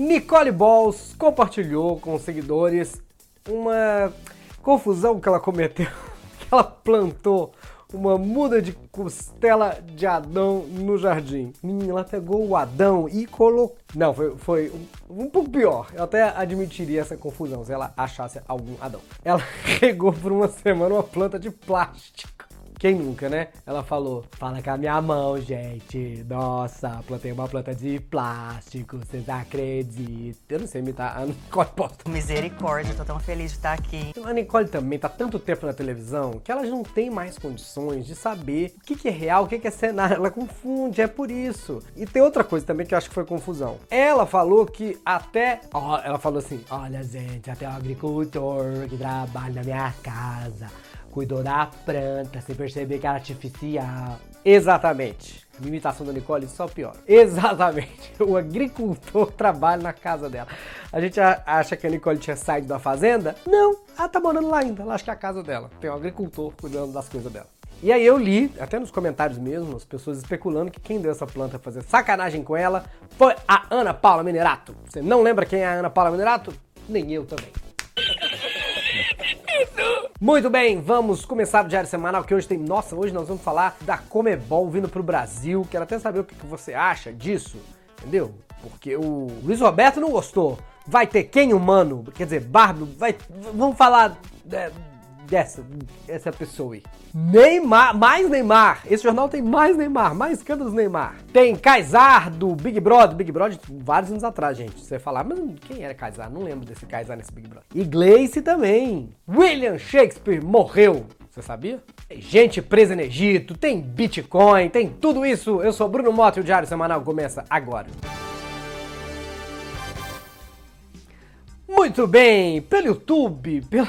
Nicole Balls compartilhou com os seguidores uma confusão que ela cometeu, que ela plantou uma muda de costela de Adão no jardim. Ela pegou o Adão e colocou. Não, foi, foi um, um, pouco pior. Eu até admitiria essa confusão se ela achasse algum Adão. Ela regou por uma semana uma planta de plástico. Quem nunca, né? Ela falou: Fala com a minha mão, gente. Nossa, plantei uma planta de plástico. Vocês acreditam? Eu não sei imitar a Nicole Posta. Misericórdia, tô tão feliz de estar aqui. A Nicole também tá tanto tempo na televisão que ela não tem mais condições de saber o que, que é real, o que, que é cenário. Ela confunde, é por isso. E tem outra coisa também que eu acho que foi confusão. Ela falou que até. Ó, ela falou assim: Olha, gente, até o agricultor que trabalha na minha casa cuidou da planta sem perceber que era artificial. Exatamente. A imitação da Nicole só pior. Exatamente. O agricultor trabalha na casa dela. A gente acha que a Nicole tinha saído da fazenda? Não, ela tá morando lá ainda. Ela acha que é a casa dela. Tem um agricultor cuidando das coisas dela. E aí eu li, até nos comentários mesmo, as pessoas especulando que quem deu essa planta fazer sacanagem com ela foi a Ana Paula Minerato. Você não lembra quem é a Ana Paula Minerato? Nem eu também. Muito bem, vamos começar o Diário Semanal que hoje tem. Nossa, hoje nós vamos falar da Comebol vindo pro Brasil. Quero até saber o que você acha disso, entendeu? Porque o Luiz Roberto não gostou. Vai ter quem humano? Quer dizer, Bardo, vai. Vamos falar. É, dessa, essa pessoa aí. Neymar, mais Neymar. Esse jornal tem mais Neymar, mais escândalos Neymar. Tem Kaysar do Big Brother. Big Brother vários anos atrás, gente. Você falar, mas quem era Kaysar? Não lembro desse Kaysar nesse Big Brother. E Gleice também. William Shakespeare morreu. Você sabia? Tem gente presa no Egito, tem Bitcoin, tem tudo isso. Eu sou Bruno Mota e o Diário Semanal começa agora. Muito bem, pelo YouTube, pela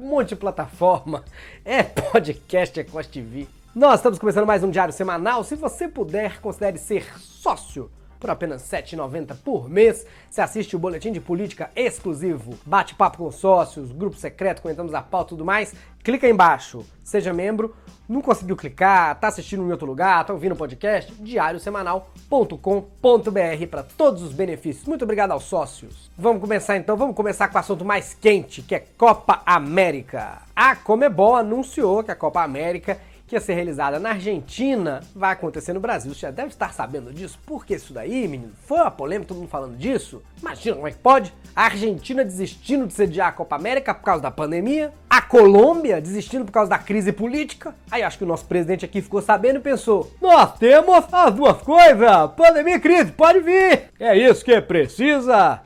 monte de plataforma. É podcast, é Cost TV. Nós estamos começando mais um diário semanal. Se você puder, considere ser sócio por apenas R$ 7,90 por mês. Você assiste o boletim de política exclusivo, bate-papo com sócios, grupo secreto, comentamos a pauta e tudo mais. Clica aí embaixo, seja membro. Não conseguiu clicar, tá assistindo em outro lugar, tá ouvindo o podcast? diariosemanal.com.br para todos os benefícios. Muito obrigado aos sócios. Vamos começar então, vamos começar com o assunto mais quente, que é Copa América. A Comebol anunciou que a Copa América que ia ser realizada na Argentina vai acontecer no Brasil. Você já deve estar sabendo disso. Por que isso daí, menino? Foi uma polêmica, todo mundo falando disso. Imagina como é que pode? A Argentina desistindo de sediar a Copa América por causa da pandemia. A Colômbia desistindo por causa da crise política. Aí acho que o nosso presidente aqui ficou sabendo e pensou: Nós temos as duas coisas, pandemia e crise, pode vir. É isso que precisa.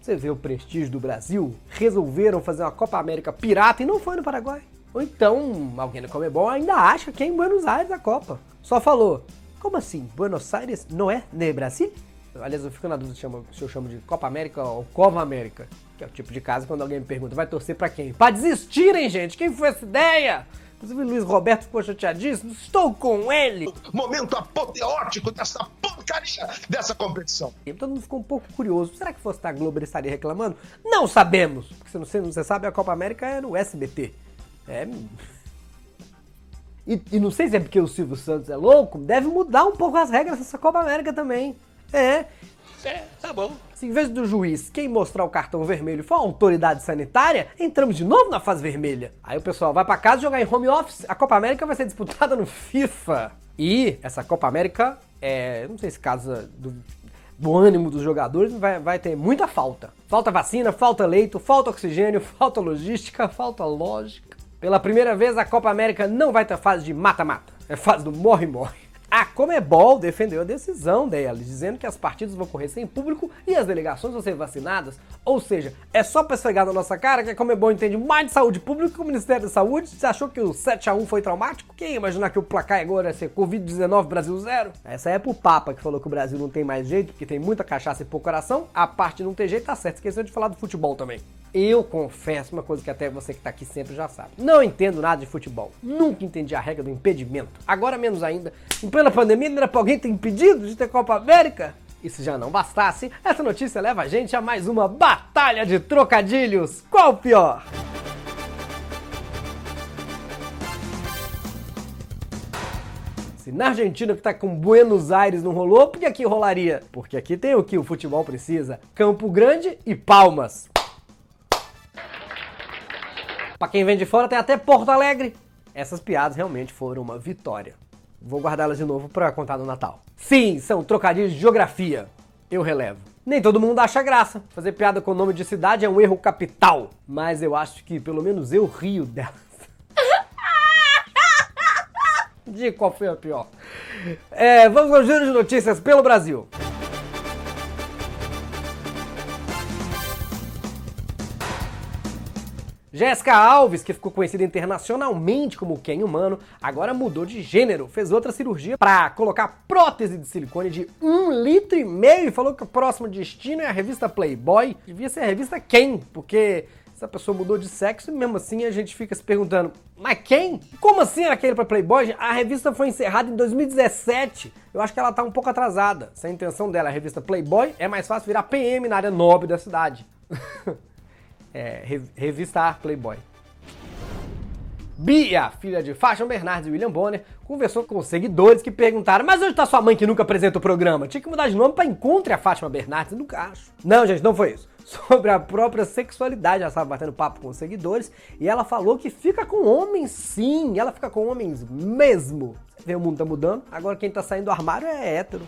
Você vê o prestígio do Brasil? Resolveram fazer uma Copa América pirata e não foi no Paraguai. Ou então, alguém da Comebol ainda acha que é em Buenos Aires a Copa. Só falou, como assim? Buenos Aires não é de Brasil? Aliás, eu fico na dúvida se eu chamo de Copa América ou Cova América. Que é o tipo de caso quando alguém me pergunta, vai torcer para quem? Pra desistirem, gente! Quem foi essa ideia? Inclusive, Luiz Roberto ficou chateadíssimo. Estou com ele! Momento apoteótico dessa porcaria dessa competição. E todo mundo ficou um pouco curioso. Será que fosse da Globo ele estaria reclamando? Não sabemos! Porque se não, você sabe, a Copa América é no SBT. É. E, e, não sei se é porque o Silvio Santos é louco, deve mudar um pouco as regras dessa Copa América também. É. É, tá bom. Se em vez do juiz quem mostrar o cartão vermelho for a autoridade sanitária, entramos de novo na fase vermelha. Aí o pessoal vai para casa jogar em home office. A Copa América vai ser disputada no FIFA. E essa Copa América, é, não sei se casa do, do ânimo dos jogadores, vai, vai ter muita falta. Falta vacina, falta leito, falta oxigênio, falta logística, falta lógica. Pela primeira vez, a Copa América não vai ter fase de mata-mata, é fase do morre-morre. A Comebol defendeu a decisão deles, dizendo que as partidas vão ocorrer sem público e as delegações vão ser vacinadas. Ou seja, é só pra esfregar na nossa cara que a Comebol entende mais de saúde pública que o Ministério da Saúde. Você achou que o 7x1 foi traumático? Quem ia imaginar que o placar agora ia ser Covid-19 Brasil zero? Essa é pro Papa que falou que o Brasil não tem mais jeito, porque tem muita cachaça e pouco coração. A parte não ter jeito tá certo. Esqueceu de falar do futebol também. Eu confesso uma coisa que até você que tá aqui sempre já sabe. Não entendo nada de futebol. Nunca entendi a regra do impedimento. Agora menos ainda. Em plena pandemia, não era pra alguém ter impedido de ter Copa América? E se já não bastasse, essa notícia leva a gente a mais uma batalha de trocadilhos. Qual o pior? Se na Argentina que tá com Buenos Aires não rolou, porque aqui rolaria? Porque aqui tem o que o futebol precisa: Campo Grande e Palmas. Pra quem vem de fora tem até Porto Alegre. Essas piadas realmente foram uma vitória. Vou guardá-las de novo para contar no Natal. Sim, são trocadilhos de geografia. Eu relevo. Nem todo mundo acha graça. Fazer piada com o nome de cidade é um erro capital. Mas eu acho que pelo menos eu rio delas. De qual foi a pior. É, vamos ao giro de notícias pelo Brasil. Jéssica Alves, que ficou conhecida internacionalmente como Ken Humano, agora mudou de gênero, fez outra cirurgia para colocar prótese de silicone de um litro e meio e falou que o próximo destino é a revista Playboy. Devia ser a revista Ken, porque essa pessoa mudou de sexo e mesmo assim a gente fica se perguntando, mas quem? Como assim era aquele para Playboy? A revista foi encerrada em 2017. Eu acho que ela tá um pouco atrasada. Se a intenção dela é a revista Playboy, é mais fácil virar PM na área nobre da cidade. é, revistar Playboy. Bia, filha de Fashion Bernardes e William Bonner, conversou com seguidores que perguntaram: Mas onde está sua mãe que nunca apresenta o programa? Tinha que mudar de nome para Encontre a Fátima Bernardes. Nunca acho. Não, gente, não foi isso. Sobre a própria sexualidade, ela estava batendo papo com os seguidores e ela falou que fica com homens sim. Ela fica com homens mesmo. Você vê, o mundo tá mudando. Agora quem tá saindo do armário é hétero.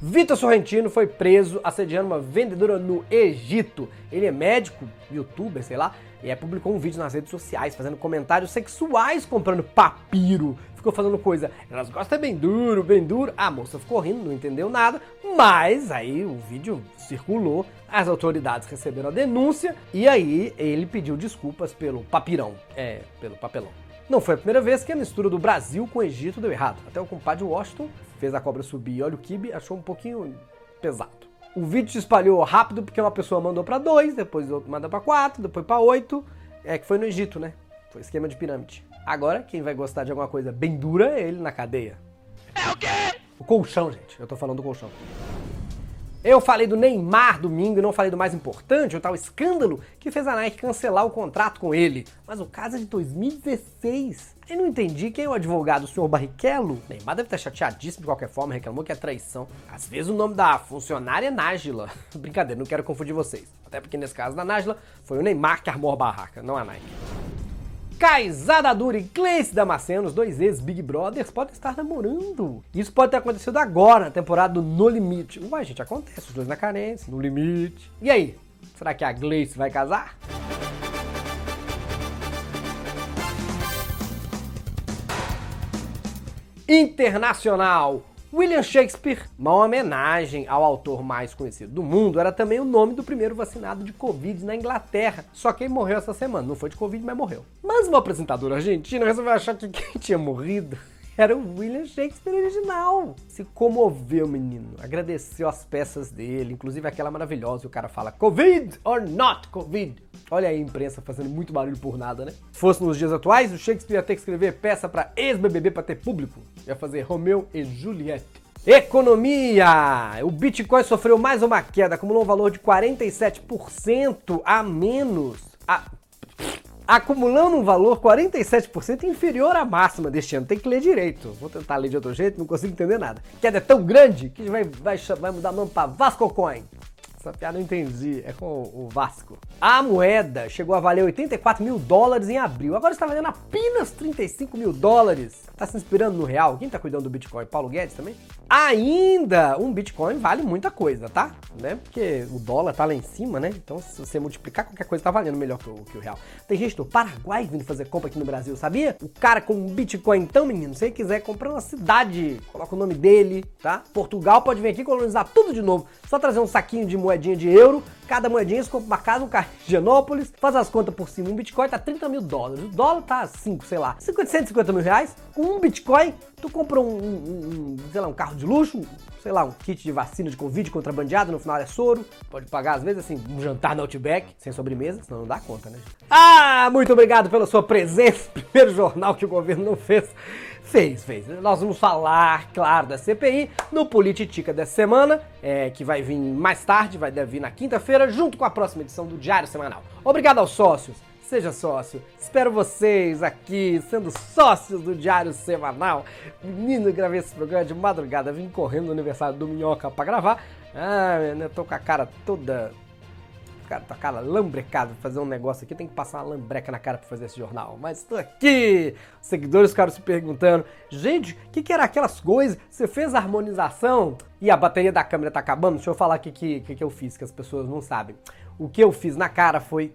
Vitor Sorrentino foi preso assediando uma vendedora no Egito. Ele é médico, youtuber, sei lá, e aí publicou um vídeo nas redes sociais fazendo comentários sexuais comprando papiro. Ficou falando coisa, elas gostam bem duro, bem duro. A moça ficou rindo, não entendeu nada, mas aí o vídeo circulou, as autoridades receberam a denúncia e aí ele pediu desculpas pelo papirão, é, pelo papelão. Não foi a primeira vez que a mistura do Brasil com o Egito deu errado. Até o compadre Washington fez a cobra subir e olha o kibe, achou um pouquinho pesado. O vídeo se espalhou rápido porque uma pessoa mandou para dois, depois outro manda para quatro, depois para oito. É que foi no Egito, né? Foi esquema de pirâmide. Agora, quem vai gostar de alguma coisa bem dura é ele na cadeia. É o quê? O colchão, gente. Eu tô falando do colchão. Eu falei do Neymar domingo e não falei do mais importante, o tal escândalo que fez a Nike cancelar o contrato com ele. Mas o caso é de 2016. Aí não entendi quem é o advogado, o senhor Barrichello? Neymar deve estar chateadíssimo de qualquer forma, reclamou que é traição. Às vezes o nome da funcionária é Nájila. Brincadeira, não quero confundir vocês. Até porque nesse caso da Nájila foi o Neymar que armou a barraca, não a Nike. Kaizada Dura e Gleice Damasceno, os dois ex-Big Brothers, podem estar namorando. Isso pode ter acontecido agora, na temporada do No Limite. Uai, gente, acontece, os dois na carência, no limite. E aí, será que a Gleice vai casar? Internacional. William Shakespeare, uma homenagem ao autor mais conhecido do mundo, era também o nome do primeiro vacinado de Covid na Inglaterra. Só que ele morreu essa semana. Não foi de Covid, mas morreu. Mas uma apresentadora argentina resolveu achar que quem tinha morrido era o William Shakespeare original. Se comoveu, menino. Agradeceu as peças dele, inclusive aquela maravilhosa. O cara fala: Covid or not Covid? Olha aí a imprensa fazendo muito barulho por nada, né? Se fosse nos dias atuais, o Shakespeare ia ter que escrever peça para ex-BBB para ter público. Ia fazer Romeu e Juliette. Economia! O Bitcoin sofreu mais uma queda, acumulou um valor de 47% a menos. A acumulando um valor 47% inferior à máxima deste ano. Tem que ler direito. Vou tentar ler de outro jeito, não consigo entender nada. Queda é tão grande que vai, vai, vai mudar o nome para Vasco Coin. Essa piada eu entendi, é com o Vasco. A moeda chegou a valer 84 mil dólares em abril, agora está valendo apenas 35 mil dólares. Tá se inspirando no real? Quem tá cuidando do Bitcoin? Paulo Guedes também? Ainda um Bitcoin vale muita coisa, tá? Né? Porque o dólar tá lá em cima, né? Então se você multiplicar, qualquer coisa tá valendo melhor que o, que o real. Tem gente do Paraguai vindo fazer compra aqui no Brasil, sabia? O cara com um Bitcoin, então, menino, se ele quiser comprar uma cidade, coloca o nome dele, tá? Portugal pode vir aqui colonizar tudo de novo. Só trazer um saquinho de moedinha de euro, cada moedinha você compra uma casa, um carro de Genópolis, faz as contas por cima. Um Bitcoin tá 30 mil dólares, o dólar tá 5, sei lá, 50, 150 mil reais. Com um Bitcoin, tu compra um, um, um, sei lá, um carro de luxo, sei lá, um kit de vacina de Covid contrabandeado, no final é soro. Pode pagar, às vezes, assim, um jantar no Outback, sem sobremesa, senão não dá conta, né? Ah, muito obrigado pela sua presença. Primeiro jornal que o governo não fez. Fez, fez. Nós vamos falar, claro, da CPI no Polititica dessa semana, é, que vai vir mais tarde, vai deve vir na quinta-feira, junto com a próxima edição do Diário Semanal. Obrigado aos sócios seja sócio. Espero vocês aqui, sendo sócios do Diário Semanal. Menino, gravei esse programa de madrugada, vim correndo no aniversário do Minhoca pra gravar. Ah, eu tô com a cara toda cara, tá cara lambrecado fazer um negócio aqui, tem que passar uma lambreca na cara pra fazer esse jornal. Mas tô aqui! Seguidores ficaram se perguntando: gente, o que, que era aquelas coisas? Você fez a harmonização? E a bateria da câmera tá acabando? Deixa eu falar o que, que, que eu fiz, que as pessoas não sabem. O que eu fiz na cara foi